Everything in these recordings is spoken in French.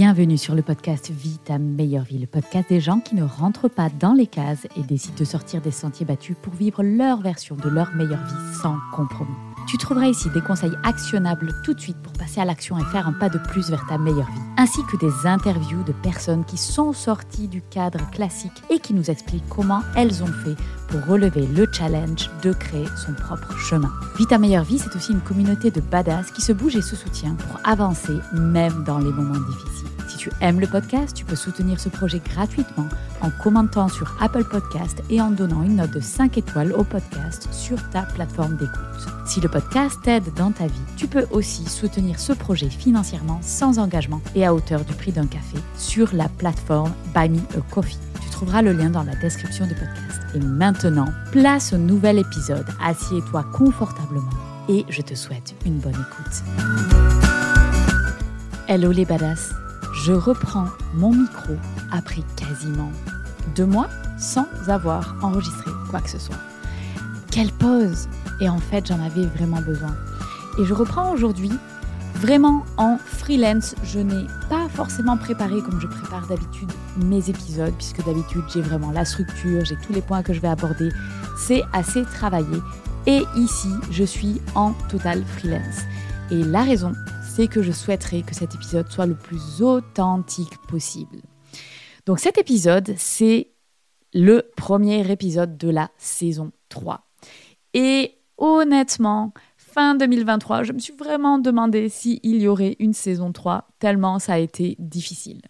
Bienvenue sur le podcast Vie ta meilleure vie, le podcast des gens qui ne rentrent pas dans les cases et décident de sortir des sentiers battus pour vivre leur version de leur meilleure vie sans compromis. Tu trouveras ici des conseils actionnables tout de suite pour passer à l'action et faire un pas de plus vers ta meilleure vie, ainsi que des interviews de personnes qui sont sorties du cadre classique et qui nous expliquent comment elles ont fait pour relever le challenge de créer son propre chemin. Vie ta meilleure vie, c'est aussi une communauté de badass qui se bouge et se soutient pour avancer même dans les moments difficiles. Tu aimes le podcast, tu peux soutenir ce projet gratuitement en commentant sur Apple Podcast et en donnant une note de 5 étoiles au podcast sur ta plateforme d'écoute. Si le podcast t'aide dans ta vie, tu peux aussi soutenir ce projet financièrement sans engagement et à hauteur du prix d'un café sur la plateforme Buy Me a Coffee. Tu trouveras le lien dans la description du podcast. Et maintenant, place au nouvel épisode. Assieds-toi confortablement et je te souhaite une bonne écoute. Hello les badass je reprends mon micro après quasiment deux mois sans avoir enregistré quoi que ce soit. Quelle pause Et en fait, j'en avais vraiment besoin. Et je reprends aujourd'hui vraiment en freelance. Je n'ai pas forcément préparé comme je prépare d'habitude mes épisodes, puisque d'habitude j'ai vraiment la structure, j'ai tous les points que je vais aborder. C'est assez travaillé. Et ici, je suis en total freelance. Et la raison, que je souhaiterais que cet épisode soit le plus authentique possible. Donc cet épisode, c'est le premier épisode de la saison 3. Et honnêtement, fin 2023, je me suis vraiment demandé s'il y aurait une saison 3, tellement ça a été difficile.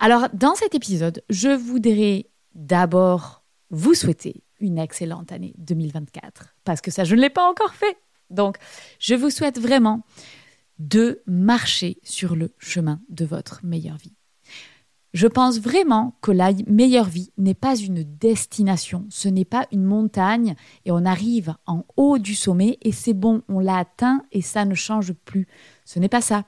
Alors, dans cet épisode, je voudrais d'abord vous souhaiter une excellente année 2024, parce que ça, je ne l'ai pas encore fait. Donc, je vous souhaite vraiment de marcher sur le chemin de votre meilleure vie. Je pense vraiment que la meilleure vie n'est pas une destination, ce n'est pas une montagne et on arrive en haut du sommet et c'est bon, on l'a atteint et ça ne change plus. Ce n'est pas ça.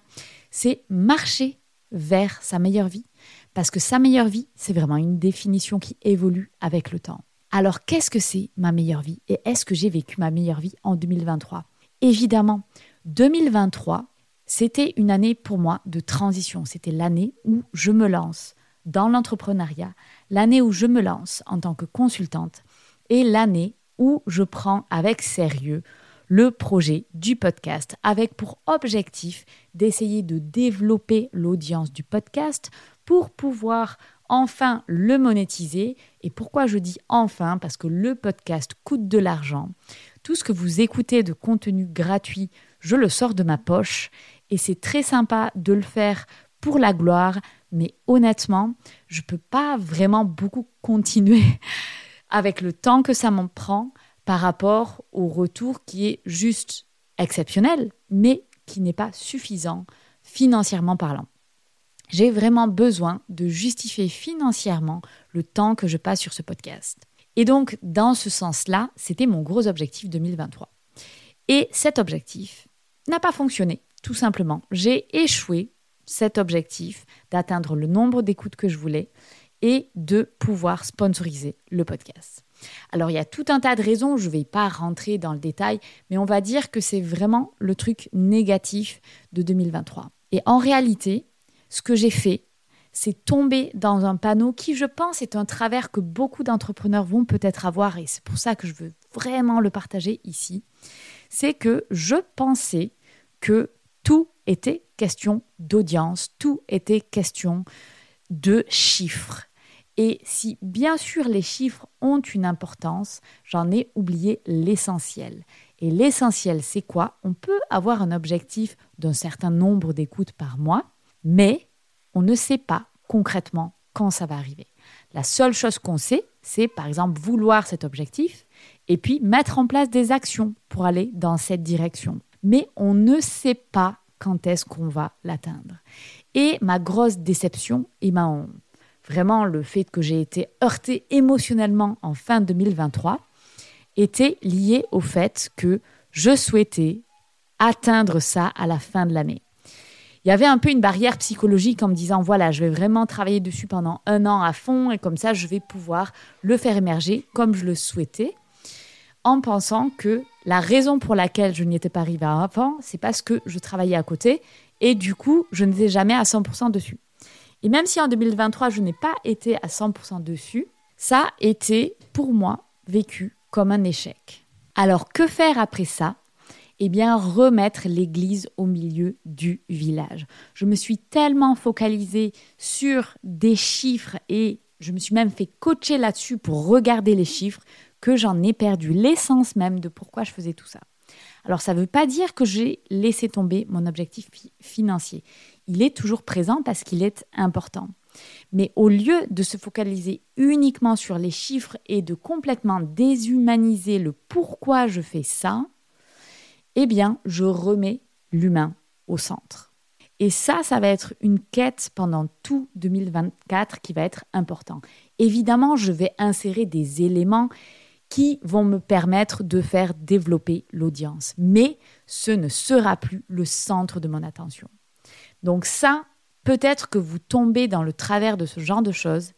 C'est marcher vers sa meilleure vie parce que sa meilleure vie, c'est vraiment une définition qui évolue avec le temps. Alors qu'est-ce que c'est ma meilleure vie et est-ce que j'ai vécu ma meilleure vie en 2023 Évidemment, 2023, c'était une année pour moi de transition. C'était l'année où je me lance dans l'entrepreneuriat, l'année où je me lance en tant que consultante et l'année où je prends avec sérieux le projet du podcast avec pour objectif d'essayer de développer l'audience du podcast pour pouvoir enfin le monétiser. Et pourquoi je dis enfin? Parce que le podcast coûte de l'argent. Tout ce que vous écoutez de contenu gratuit, je le sors de ma poche et c'est très sympa de le faire pour la gloire, mais honnêtement, je ne peux pas vraiment beaucoup continuer avec le temps que ça m'en prend par rapport au retour qui est juste exceptionnel, mais qui n'est pas suffisant financièrement parlant. J'ai vraiment besoin de justifier financièrement le temps que je passe sur ce podcast. Et donc, dans ce sens-là, c'était mon gros objectif 2023. Et cet objectif n'a pas fonctionné tout simplement, j'ai échoué cet objectif d'atteindre le nombre d'écoutes que je voulais et de pouvoir sponsoriser le podcast. Alors il y a tout un tas de raisons, je ne vais pas rentrer dans le détail, mais on va dire que c'est vraiment le truc négatif de 2023. Et en réalité, ce que j'ai fait, c'est tomber dans un panneau qui, je pense, est un travers que beaucoup d'entrepreneurs vont peut-être avoir, et c'est pour ça que je veux vraiment le partager ici, c'est que je pensais que tout était question d'audience, tout était question de chiffres. Et si bien sûr les chiffres ont une importance, j'en ai oublié l'essentiel. Et l'essentiel, c'est quoi? On peut avoir un objectif d'un certain nombre d'écoutes par mois, mais on ne sait pas concrètement quand ça va arriver. La seule chose qu'on sait, c'est par exemple vouloir cet objectif et puis mettre en place des actions pour aller dans cette direction. Mais on ne sait pas quand est-ce qu'on va l'atteindre. Et ma grosse déception et ma vraiment le fait que j'ai été heurtée émotionnellement en fin 2023 était lié au fait que je souhaitais atteindre ça à la fin de l'année. Il y avait un peu une barrière psychologique en me disant voilà, je vais vraiment travailler dessus pendant un an à fond et comme ça, je vais pouvoir le faire émerger comme je le souhaitais, en pensant que la raison pour laquelle je n'y étais pas arrivée avant, c'est parce que je travaillais à côté et du coup, je n'étais jamais à 100% dessus. Et même si en 2023, je n'ai pas été à 100% dessus, ça a été pour moi vécu comme un échec. Alors que faire après ça? Eh bien, remettre l'église au milieu du village. Je me suis tellement focalisée sur des chiffres et je me suis même fait coacher là-dessus pour regarder les chiffres que j'en ai perdu l'essence même de pourquoi je faisais tout ça. Alors ça ne veut pas dire que j'ai laissé tomber mon objectif financier. Il est toujours présent parce qu'il est important. Mais au lieu de se focaliser uniquement sur les chiffres et de complètement déshumaniser le pourquoi je fais ça, eh bien, je remets l'humain au centre. Et ça, ça va être une quête pendant tout 2024 qui va être important. Évidemment, je vais insérer des éléments qui vont me permettre de faire développer l'audience, mais ce ne sera plus le centre de mon attention. Donc ça, Peut-être que vous tombez dans le travers de ce genre de choses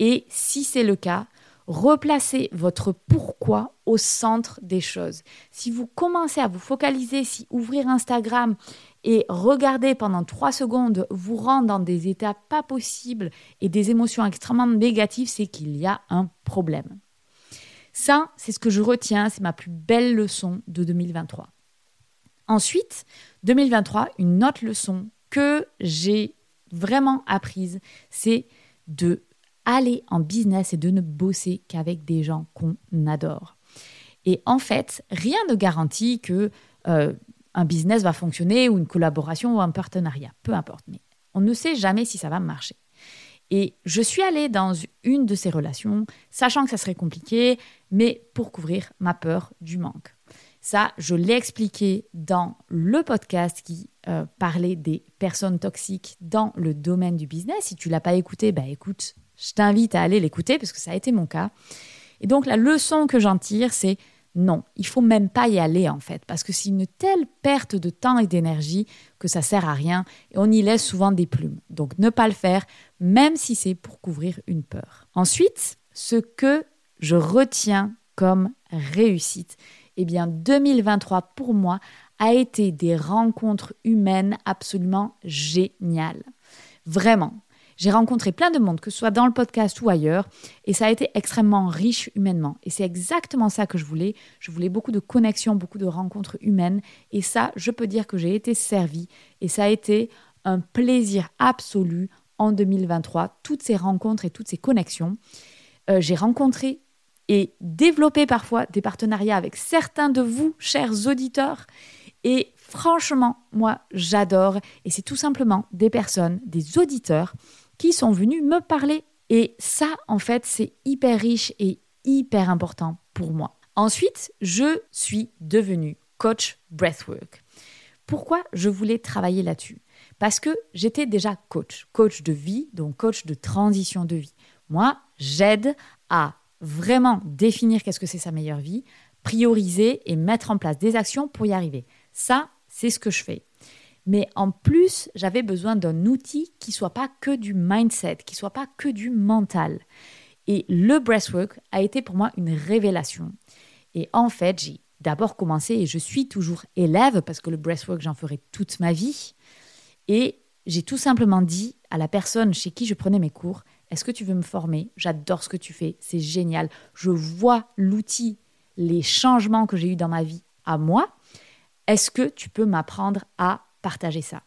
et si c'est le cas, replacez votre pourquoi au centre des choses. Si vous commencez à vous focaliser, si ouvrir Instagram et regarder pendant trois secondes vous rend dans des états pas possibles et des émotions extrêmement négatives, c'est qu'il y a un problème. Ça, c'est ce que je retiens, c'est ma plus belle leçon de 2023. Ensuite, 2023, une autre leçon que j'ai vraiment apprise, c'est de aller en business et de ne bosser qu'avec des gens qu'on adore. Et en fait, rien ne garantit que euh, un business va fonctionner ou une collaboration ou un partenariat, peu importe. Mais on ne sait jamais si ça va marcher. Et je suis allée dans une de ces relations, sachant que ça serait compliqué, mais pour couvrir ma peur du manque. Ça, je l'ai expliqué dans le podcast qui euh, parlait des personnes toxiques dans le domaine du business. Si tu l'as pas écouté, bah écoute, je t'invite à aller l'écouter parce que ça a été mon cas. Et donc la leçon que j'en tire, c'est non, il faut même pas y aller en fait, parce que c'est une telle perte de temps et d'énergie que ça sert à rien et on y laisse souvent des plumes. Donc ne pas le faire, même si c'est pour couvrir une peur. Ensuite, ce que je retiens comme réussite, eh bien 2023 pour moi a été des rencontres humaines absolument géniales. Vraiment. J'ai rencontré plein de monde, que ce soit dans le podcast ou ailleurs, et ça a été extrêmement riche humainement. Et c'est exactement ça que je voulais. Je voulais beaucoup de connexions, beaucoup de rencontres humaines, et ça, je peux dire que j'ai été servie, et ça a été un plaisir absolu en 2023, toutes ces rencontres et toutes ces connexions. Euh, j'ai rencontré et développer parfois des partenariats avec certains de vous, chers auditeurs. Et franchement, moi, j'adore. Et c'est tout simplement des personnes, des auditeurs qui sont venus me parler. Et ça, en fait, c'est hyper riche et hyper important pour moi. Ensuite, je suis devenue coach breathwork. Pourquoi je voulais travailler là-dessus? Parce que j'étais déjà coach, coach de vie, donc coach de transition de vie. Moi, j'aide à vraiment définir qu'est-ce que c'est sa meilleure vie, prioriser et mettre en place des actions pour y arriver. Ça, c'est ce que je fais. Mais en plus, j'avais besoin d'un outil qui soit pas que du mindset, qui soit pas que du mental. Et le breathwork a été pour moi une révélation. Et en fait, j'ai d'abord commencé et je suis toujours élève parce que le breathwork, j'en ferai toute ma vie. Et j'ai tout simplement dit à la personne chez qui je prenais mes cours, est-ce que tu veux me former? J'adore ce que tu fais, c'est génial. Je vois l'outil, les changements que j'ai eus dans ma vie à moi. Est-ce que tu peux m'apprendre à partager ça?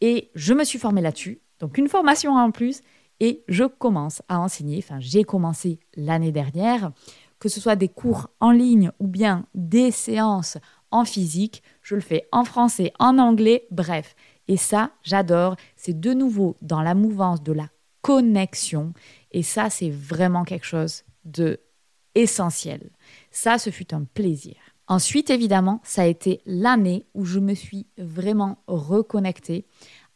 Et je me suis formée là-dessus, donc une formation en plus, et je commence à enseigner, enfin j'ai commencé l'année dernière, que ce soit des cours en ligne ou bien des séances en physique, je le fais en français, en anglais, bref. Et ça, j'adore, c'est de nouveau dans la mouvance de la connexion, et ça, c'est vraiment quelque chose de essentiel. Ça, ce fut un plaisir. Ensuite, évidemment, ça a été l'année où je me suis vraiment reconnectée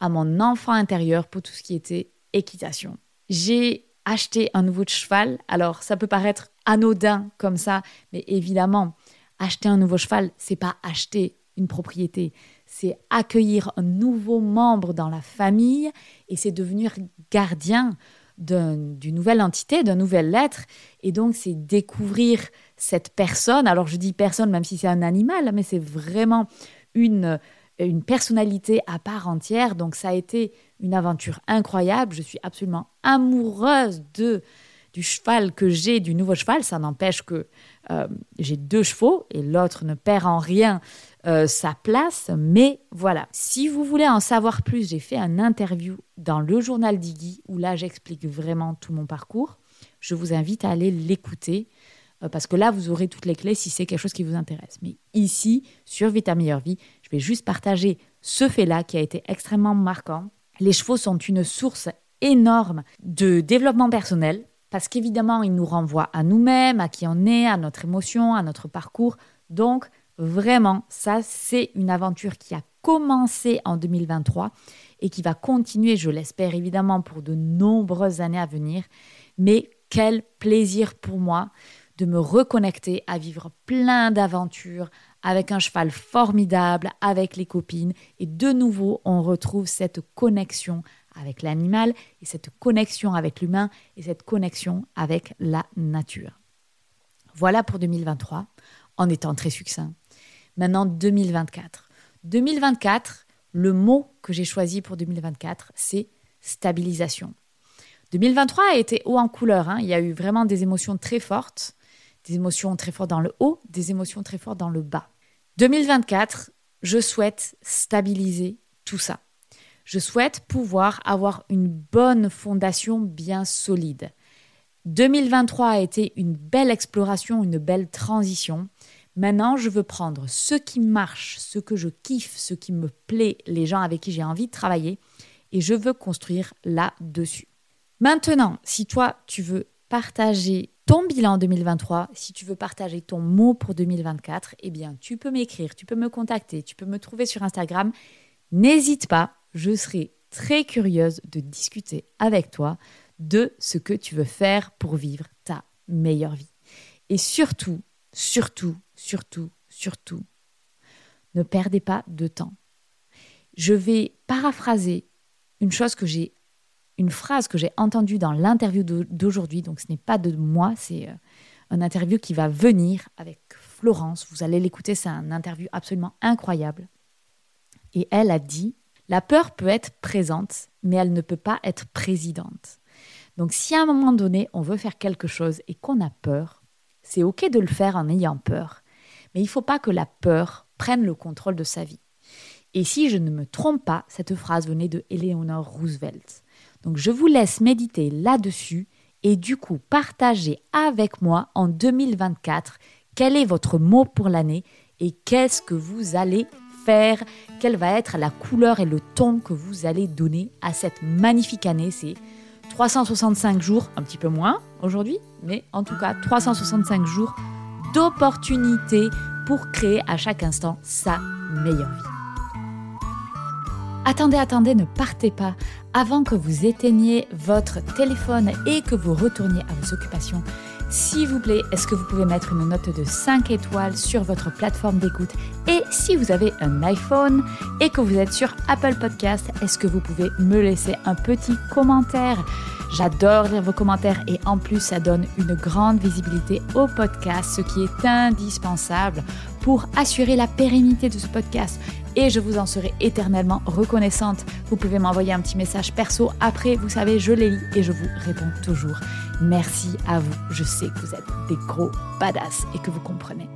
à mon enfant intérieur pour tout ce qui était équitation. J'ai acheté un nouveau cheval. Alors, ça peut paraître anodin comme ça, mais évidemment, acheter un nouveau cheval, c'est pas acheter une propriété, c'est accueillir un nouveau membre dans la famille et c'est devenir gardien d'une nouvelle entité, d'un nouvel être. Et donc, c'est découvrir cette personne. Alors, je dis personne, même si c'est un animal, mais c'est vraiment une, une personnalité à part entière. Donc, ça a été une aventure incroyable. Je suis absolument amoureuse de du cheval que j'ai, du nouveau cheval. Ça n'empêche que euh, j'ai deux chevaux et l'autre ne perd en rien euh, sa place. Mais voilà, si vous voulez en savoir plus, j'ai fait un interview dans le journal d'Iggy où là j'explique vraiment tout mon parcours. Je vous invite à aller l'écouter euh, parce que là vous aurez toutes les clés si c'est quelque chose qui vous intéresse. Mais ici, sur Vita Meilleure Vie, je vais juste partager ce fait-là qui a été extrêmement marquant. Les chevaux sont une source énorme de développement personnel parce qu'évidemment, ils nous renvoient à nous-mêmes, à qui on est, à notre émotion, à notre parcours. Donc, Vraiment, ça, c'est une aventure qui a commencé en 2023 et qui va continuer, je l'espère évidemment, pour de nombreuses années à venir. Mais quel plaisir pour moi de me reconnecter à vivre plein d'aventures avec un cheval formidable, avec les copines. Et de nouveau, on retrouve cette connexion avec l'animal et cette connexion avec l'humain et cette connexion avec la nature. Voilà pour 2023, en étant très succinct. Maintenant, 2024. 2024, le mot que j'ai choisi pour 2024, c'est stabilisation. 2023 a été haut en couleur. Hein. Il y a eu vraiment des émotions très fortes, des émotions très fortes dans le haut, des émotions très fortes dans le bas. 2024, je souhaite stabiliser tout ça. Je souhaite pouvoir avoir une bonne fondation bien solide. 2023 a été une belle exploration, une belle transition. Maintenant, je veux prendre ce qui marche, ce que je kiffe, ce qui me plaît, les gens avec qui j'ai envie de travailler, et je veux construire là-dessus. Maintenant, si toi, tu veux partager ton bilan 2023, si tu veux partager ton mot pour 2024, eh bien, tu peux m'écrire, tu peux me contacter, tu peux me trouver sur Instagram. N'hésite pas, je serai très curieuse de discuter avec toi de ce que tu veux faire pour vivre ta meilleure vie. Et surtout, surtout, surtout, surtout, ne perdez pas de temps. Je vais paraphraser une chose que j'ai, une phrase que j'ai entendue dans l'interview d'aujourd'hui. Donc, ce n'est pas de moi, c'est euh, un interview qui va venir avec Florence. Vous allez l'écouter, c'est un interview absolument incroyable. Et elle a dit La peur peut être présente, mais elle ne peut pas être présidente. Donc, si à un moment donné, on veut faire quelque chose et qu'on a peur, c'est OK de le faire en ayant peur. Mais il ne faut pas que la peur prenne le contrôle de sa vie. Et si je ne me trompe pas, cette phrase venait de Eleanor Roosevelt. Donc je vous laisse méditer là-dessus et du coup partager avec moi en 2024 quel est votre mot pour l'année et qu'est-ce que vous allez faire, quelle va être la couleur et le ton que vous allez donner à cette magnifique année. 365 jours, un petit peu moins aujourd'hui, mais en tout cas 365 jours d'opportunités pour créer à chaque instant sa meilleure vie. Attendez, attendez, ne partez pas avant que vous éteigniez votre téléphone et que vous retourniez à vos occupations. S'il vous plaît, est-ce que vous pouvez mettre une note de 5 étoiles sur votre plateforme d'écoute? Et si vous avez un iPhone et que vous êtes sur Apple Podcast, est-ce que vous pouvez me laisser un petit commentaire? J'adore lire vos commentaires et en plus ça donne une grande visibilité au podcast, ce qui est indispensable pour assurer la pérennité de ce podcast. Et je vous en serai éternellement reconnaissante. Vous pouvez m'envoyer un petit message perso après, vous savez, je les lis et je vous réponds toujours. Merci à vous. Je sais que vous êtes des gros badass et que vous comprenez.